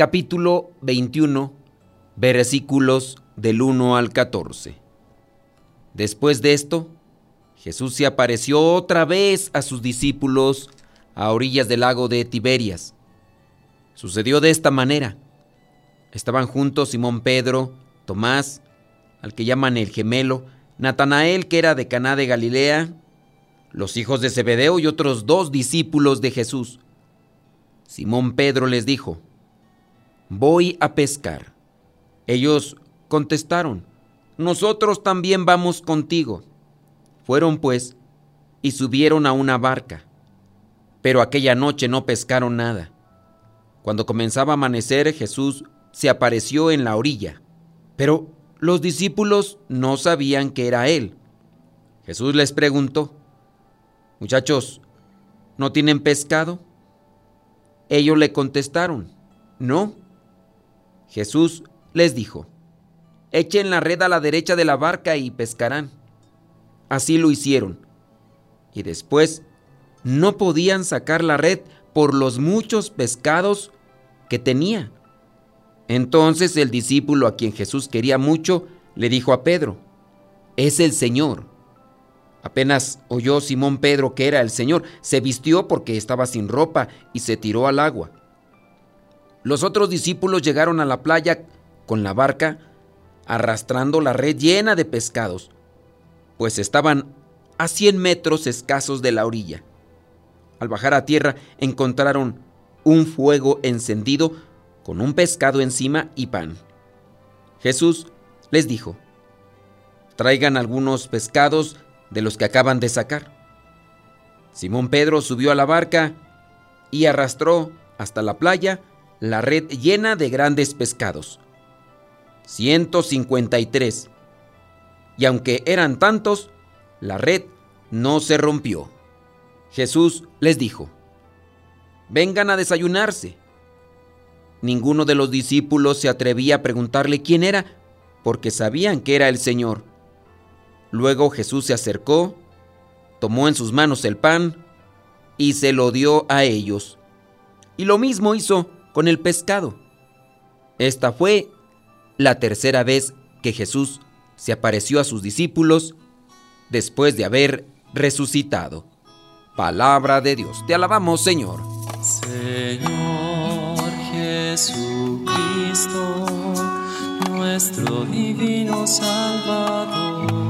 capítulo 21, versículos del 1 al 14. Después de esto, Jesús se apareció otra vez a sus discípulos a orillas del lago de Tiberias. Sucedió de esta manera. Estaban juntos Simón Pedro, Tomás, al que llaman el gemelo, Natanael, que era de Caná de Galilea, los hijos de Zebedeo y otros dos discípulos de Jesús. Simón Pedro les dijo, voy a pescar. Ellos contestaron, nosotros también vamos contigo. Fueron pues y subieron a una barca, pero aquella noche no pescaron nada. Cuando comenzaba a amanecer, Jesús se apareció en la orilla, pero los discípulos no sabían que era Él. Jesús les preguntó, Muchachos, ¿no tienen pescado? Ellos le contestaron, no. Jesús les dijo, echen la red a la derecha de la barca y pescarán. Así lo hicieron. Y después no podían sacar la red por los muchos pescados que tenía. Entonces el discípulo a quien Jesús quería mucho le dijo a Pedro, es el Señor. Apenas oyó Simón Pedro que era el Señor, se vistió porque estaba sin ropa y se tiró al agua. Los otros discípulos llegaron a la playa con la barca arrastrando la red llena de pescados, pues estaban a 100 metros escasos de la orilla. Al bajar a tierra encontraron un fuego encendido con un pescado encima y pan. Jesús les dijo, traigan algunos pescados de los que acaban de sacar. Simón Pedro subió a la barca y arrastró hasta la playa la red llena de grandes pescados. 153. Y aunque eran tantos, la red no se rompió. Jesús les dijo, vengan a desayunarse. Ninguno de los discípulos se atrevía a preguntarle quién era, porque sabían que era el Señor. Luego Jesús se acercó, tomó en sus manos el pan y se lo dio a ellos. Y lo mismo hizo con el pescado. Esta fue la tercera vez que Jesús se apareció a sus discípulos después de haber resucitado. Palabra de Dios. Te alabamos, Señor. Señor Jesucristo, nuestro divino Salvador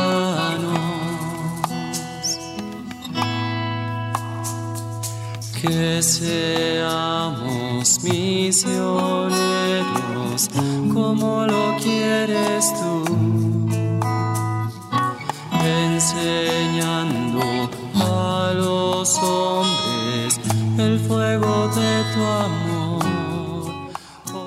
Que seamos misioneros como lo quieres tú, enseñando a los hombres el fuego de tu amor.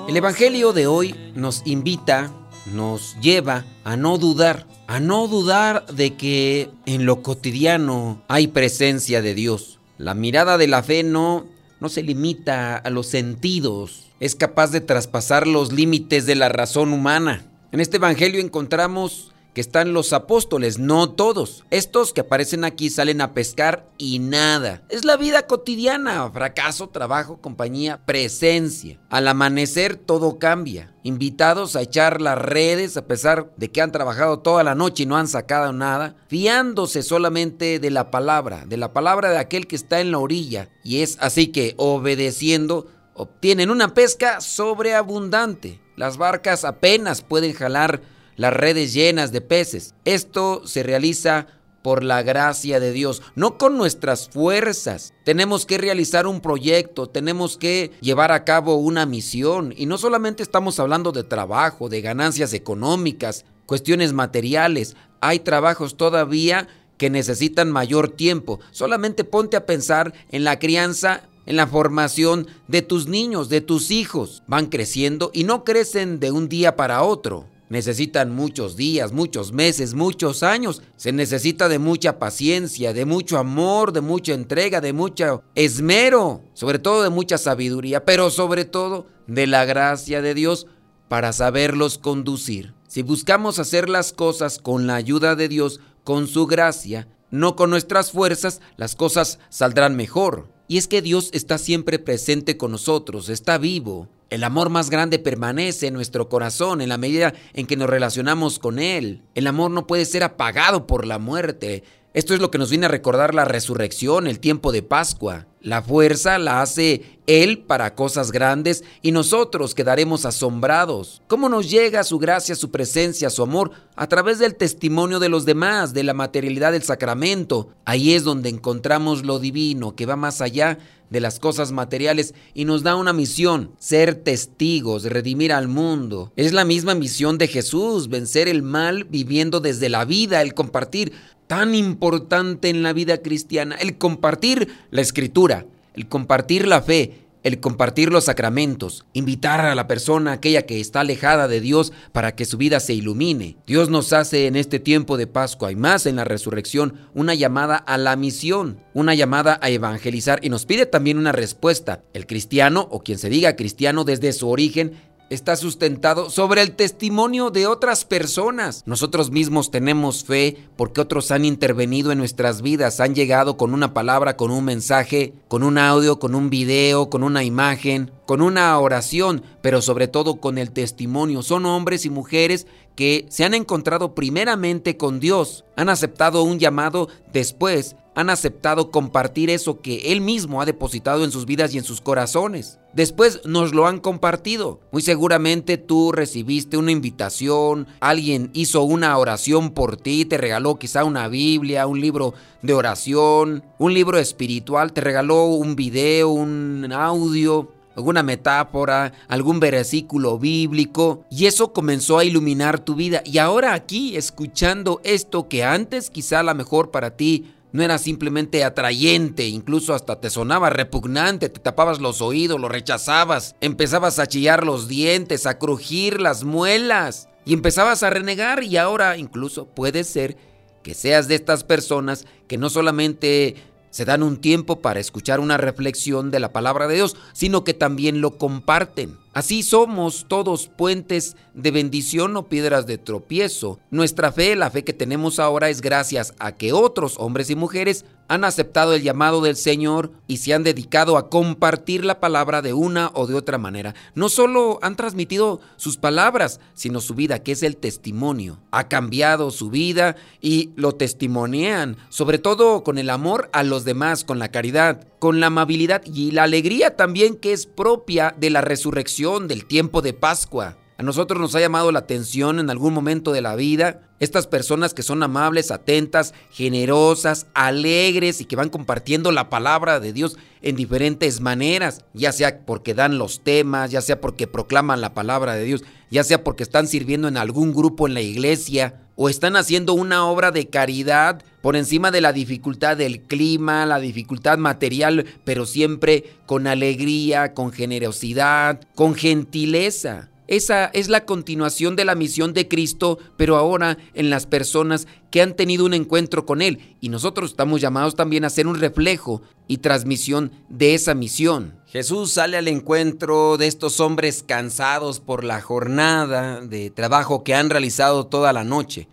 El Evangelio de hoy nos invita, nos lleva a no dudar, a no dudar de que en lo cotidiano hay presencia de Dios la mirada de la fe no, no se limita a los sentidos, es capaz de traspasar los límites de la razón humana. En este Evangelio encontramos que están los apóstoles, no todos. Estos que aparecen aquí salen a pescar y nada. Es la vida cotidiana, fracaso, trabajo, compañía, presencia. Al amanecer todo cambia. Invitados a echar las redes a pesar de que han trabajado toda la noche y no han sacado nada, fiándose solamente de la palabra, de la palabra de aquel que está en la orilla. Y es así que obedeciendo obtienen una pesca sobreabundante. Las barcas apenas pueden jalar las redes llenas de peces. Esto se realiza por la gracia de Dios, no con nuestras fuerzas. Tenemos que realizar un proyecto, tenemos que llevar a cabo una misión y no solamente estamos hablando de trabajo, de ganancias económicas, cuestiones materiales, hay trabajos todavía que necesitan mayor tiempo. Solamente ponte a pensar en la crianza en la formación de tus niños, de tus hijos. Van creciendo y no crecen de un día para otro. Necesitan muchos días, muchos meses, muchos años. Se necesita de mucha paciencia, de mucho amor, de mucha entrega, de mucho esmero, sobre todo de mucha sabiduría, pero sobre todo de la gracia de Dios para saberlos conducir. Si buscamos hacer las cosas con la ayuda de Dios, con su gracia, no con nuestras fuerzas, las cosas saldrán mejor. Y es que Dios está siempre presente con nosotros, está vivo. El amor más grande permanece en nuestro corazón en la medida en que nos relacionamos con Él. El amor no puede ser apagado por la muerte. Esto es lo que nos viene a recordar la resurrección, el tiempo de Pascua. La fuerza la hace Él para cosas grandes y nosotros quedaremos asombrados. ¿Cómo nos llega su gracia, su presencia, su amor? A través del testimonio de los demás, de la materialidad del sacramento. Ahí es donde encontramos lo divino, que va más allá de las cosas materiales y nos da una misión, ser testigos, redimir al mundo. Es la misma misión de Jesús, vencer el mal viviendo desde la vida, el compartir tan importante en la vida cristiana, el compartir la escritura, el compartir la fe, el compartir los sacramentos, invitar a la persona, aquella que está alejada de Dios, para que su vida se ilumine. Dios nos hace en este tiempo de Pascua y más en la resurrección una llamada a la misión, una llamada a evangelizar y nos pide también una respuesta. El cristiano o quien se diga cristiano desde su origen está sustentado sobre el testimonio de otras personas. Nosotros mismos tenemos fe porque otros han intervenido en nuestras vidas, han llegado con una palabra, con un mensaje, con un audio, con un video, con una imagen, con una oración, pero sobre todo con el testimonio. Son hombres y mujeres que se han encontrado primeramente con Dios, han aceptado un llamado después han aceptado compartir eso que Él mismo ha depositado en sus vidas y en sus corazones. Después nos lo han compartido. Muy seguramente tú recibiste una invitación, alguien hizo una oración por ti, te regaló quizá una Biblia, un libro de oración, un libro espiritual, te regaló un video, un audio, alguna metáfora, algún versículo bíblico, y eso comenzó a iluminar tu vida. Y ahora aquí, escuchando esto que antes quizá a lo mejor para ti no era simplemente atrayente, incluso hasta te sonaba repugnante, te tapabas los oídos, lo rechazabas, empezabas a chillar los dientes, a crujir las muelas y empezabas a renegar y ahora incluso puede ser que seas de estas personas que no solamente se dan un tiempo para escuchar una reflexión de la palabra de Dios, sino que también lo comparten. Así somos todos puentes de bendición o piedras de tropiezo. Nuestra fe, la fe que tenemos ahora, es gracias a que otros hombres y mujeres han aceptado el llamado del Señor y se han dedicado a compartir la palabra de una o de otra manera. No solo han transmitido sus palabras, sino su vida, que es el testimonio. Ha cambiado su vida y lo testimonian, sobre todo con el amor a los demás, con la caridad, con la amabilidad y la alegría también que es propia de la resurrección, del tiempo de Pascua. A nosotros nos ha llamado la atención en algún momento de la vida estas personas que son amables, atentas, generosas, alegres y que van compartiendo la palabra de Dios en diferentes maneras, ya sea porque dan los temas, ya sea porque proclaman la palabra de Dios, ya sea porque están sirviendo en algún grupo en la iglesia o están haciendo una obra de caridad por encima de la dificultad del clima, la dificultad material, pero siempre con alegría, con generosidad, con gentileza. Esa es la continuación de la misión de Cristo, pero ahora en las personas que han tenido un encuentro con Él. Y nosotros estamos llamados también a ser un reflejo y transmisión de esa misión. Jesús sale al encuentro de estos hombres cansados por la jornada de trabajo que han realizado toda la noche.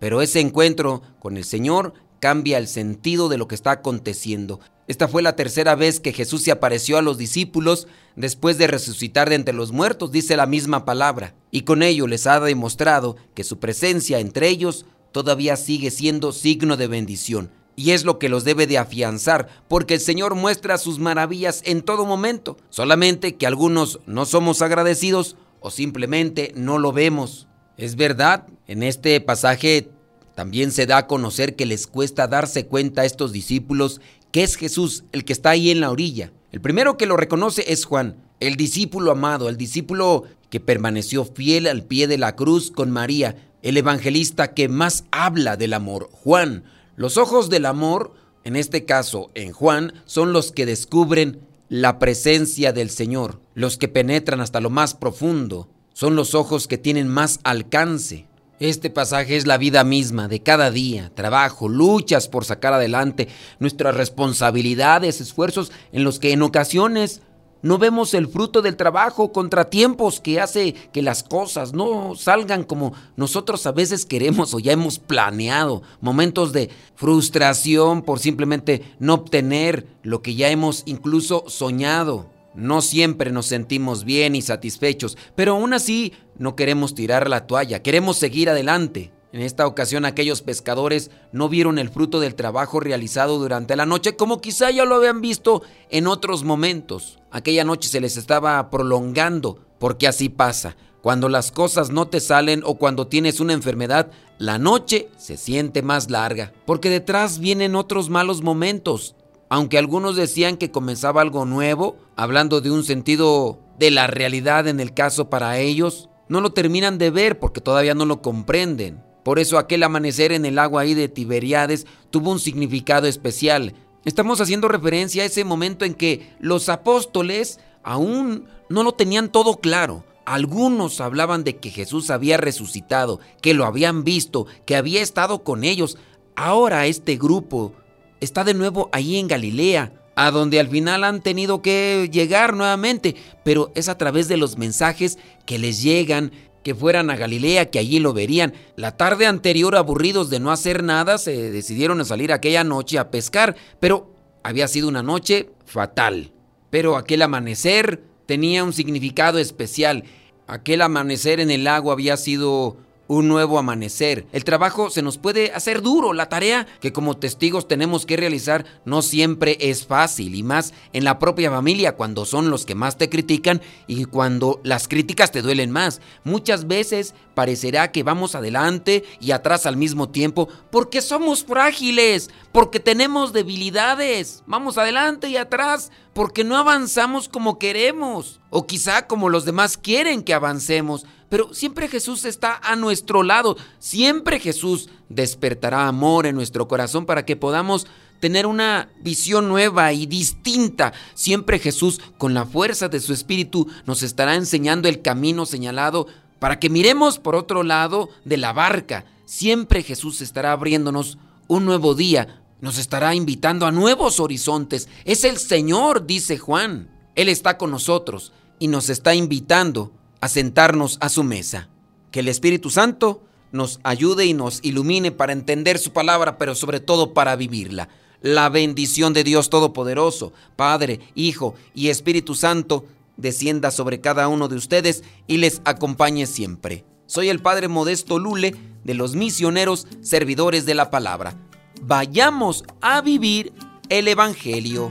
Pero ese encuentro con el Señor cambia el sentido de lo que está aconteciendo. Esta fue la tercera vez que Jesús se apareció a los discípulos después de resucitar de entre los muertos, dice la misma palabra, y con ello les ha demostrado que su presencia entre ellos todavía sigue siendo signo de bendición. Y es lo que los debe de afianzar, porque el Señor muestra sus maravillas en todo momento, solamente que algunos no somos agradecidos o simplemente no lo vemos. Es verdad, en este pasaje también se da a conocer que les cuesta darse cuenta a estos discípulos que es Jesús el que está ahí en la orilla. El primero que lo reconoce es Juan, el discípulo amado, el discípulo que permaneció fiel al pie de la cruz con María, el evangelista que más habla del amor, Juan. Los ojos del amor, en este caso en Juan, son los que descubren la presencia del Señor, los que penetran hasta lo más profundo, son los ojos que tienen más alcance. Este pasaje es la vida misma de cada día, trabajo, luchas por sacar adelante nuestras responsabilidades, esfuerzos en los que en ocasiones no vemos el fruto del trabajo, contratiempos que hace que las cosas no salgan como nosotros a veces queremos o ya hemos planeado, momentos de frustración por simplemente no obtener lo que ya hemos incluso soñado. No siempre nos sentimos bien y satisfechos, pero aún así no queremos tirar la toalla, queremos seguir adelante. En esta ocasión aquellos pescadores no vieron el fruto del trabajo realizado durante la noche como quizá ya lo habían visto en otros momentos. Aquella noche se les estaba prolongando, porque así pasa. Cuando las cosas no te salen o cuando tienes una enfermedad, la noche se siente más larga, porque detrás vienen otros malos momentos. Aunque algunos decían que comenzaba algo nuevo, hablando de un sentido de la realidad en el caso para ellos, no lo terminan de ver porque todavía no lo comprenden. Por eso aquel amanecer en el agua ahí de Tiberiades tuvo un significado especial. Estamos haciendo referencia a ese momento en que los apóstoles aún no lo tenían todo claro. Algunos hablaban de que Jesús había resucitado, que lo habían visto, que había estado con ellos. Ahora este grupo está de nuevo ahí en Galilea, a donde al final han tenido que llegar nuevamente, pero es a través de los mensajes que les llegan que fueran a Galilea, que allí lo verían. La tarde anterior, aburridos de no hacer nada, se decidieron a salir aquella noche a pescar, pero había sido una noche fatal. Pero aquel amanecer tenía un significado especial. Aquel amanecer en el lago había sido un nuevo amanecer. El trabajo se nos puede hacer duro, la tarea que como testigos tenemos que realizar no siempre es fácil y más en la propia familia cuando son los que más te critican y cuando las críticas te duelen más. Muchas veces parecerá que vamos adelante y atrás al mismo tiempo porque somos frágiles, porque tenemos debilidades. Vamos adelante y atrás porque no avanzamos como queremos o quizá como los demás quieren que avancemos. Pero siempre Jesús está a nuestro lado. Siempre Jesús despertará amor en nuestro corazón para que podamos tener una visión nueva y distinta. Siempre Jesús, con la fuerza de su espíritu, nos estará enseñando el camino señalado para que miremos por otro lado de la barca. Siempre Jesús estará abriéndonos un nuevo día, nos estará invitando a nuevos horizontes. Es el Señor, dice Juan. Él está con nosotros y nos está invitando a sentarnos a su mesa. Que el Espíritu Santo nos ayude y nos ilumine para entender su palabra, pero sobre todo para vivirla. La bendición de Dios Todopoderoso, Padre, Hijo y Espíritu Santo, descienda sobre cada uno de ustedes y les acompañe siempre. Soy el Padre Modesto Lule de los misioneros servidores de la palabra. Vayamos a vivir el Evangelio.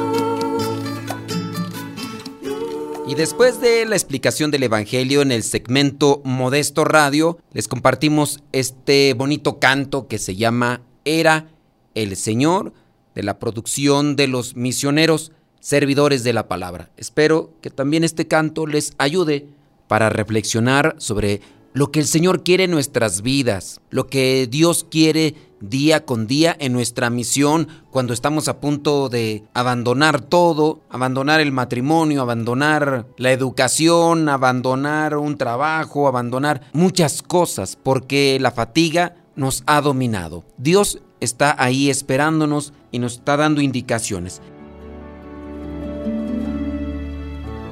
Y después de la explicación del Evangelio en el segmento Modesto Radio, les compartimos este bonito canto que se llama Era el Señor de la producción de los misioneros servidores de la palabra. Espero que también este canto les ayude para reflexionar sobre lo que el Señor quiere en nuestras vidas, lo que Dios quiere día con día en nuestra misión cuando estamos a punto de abandonar todo, abandonar el matrimonio, abandonar la educación, abandonar un trabajo, abandonar muchas cosas porque la fatiga nos ha dominado. Dios está ahí esperándonos y nos está dando indicaciones.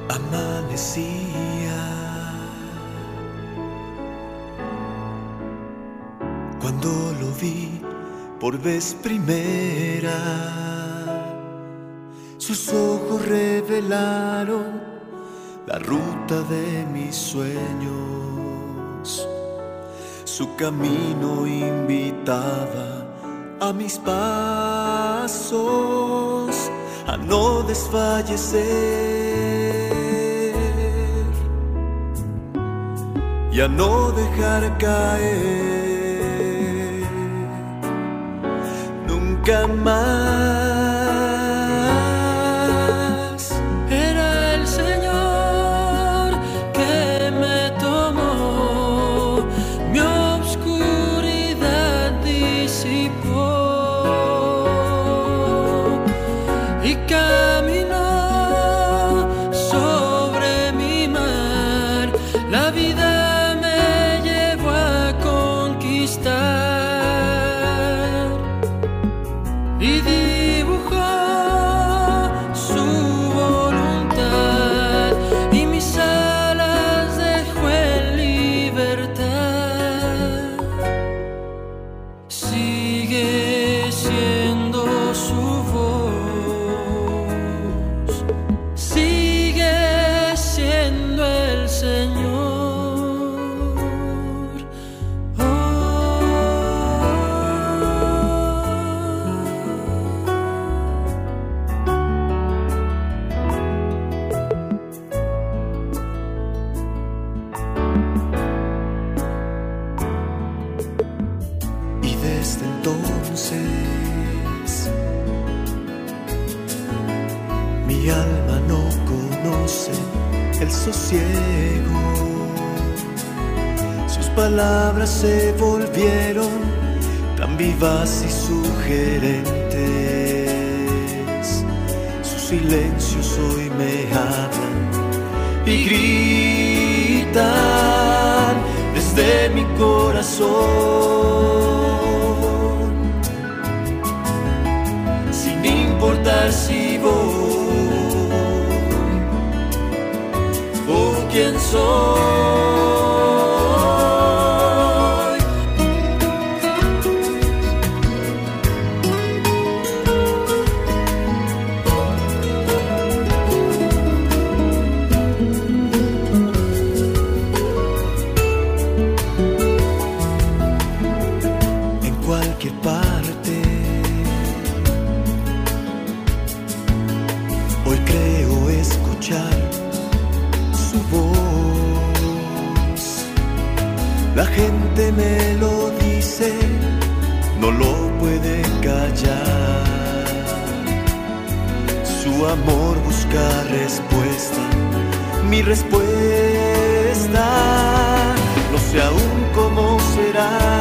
Amanecía cuando por vez primera. Sus ojos revelaron la ruta de mis sueños. Su camino invitaba a mis pasos a no desfallecer y a no dejar caer nunca más. Y el sosiego. Sus palabras se volvieron tan vivas y sugerentes. Sus silencios hoy me hablan y gritan desde mi corazón. Sin importar si voy su voz. La gente me lo dice, no lo puede callar. Su amor busca respuesta, mi respuesta. No sé aún cómo será.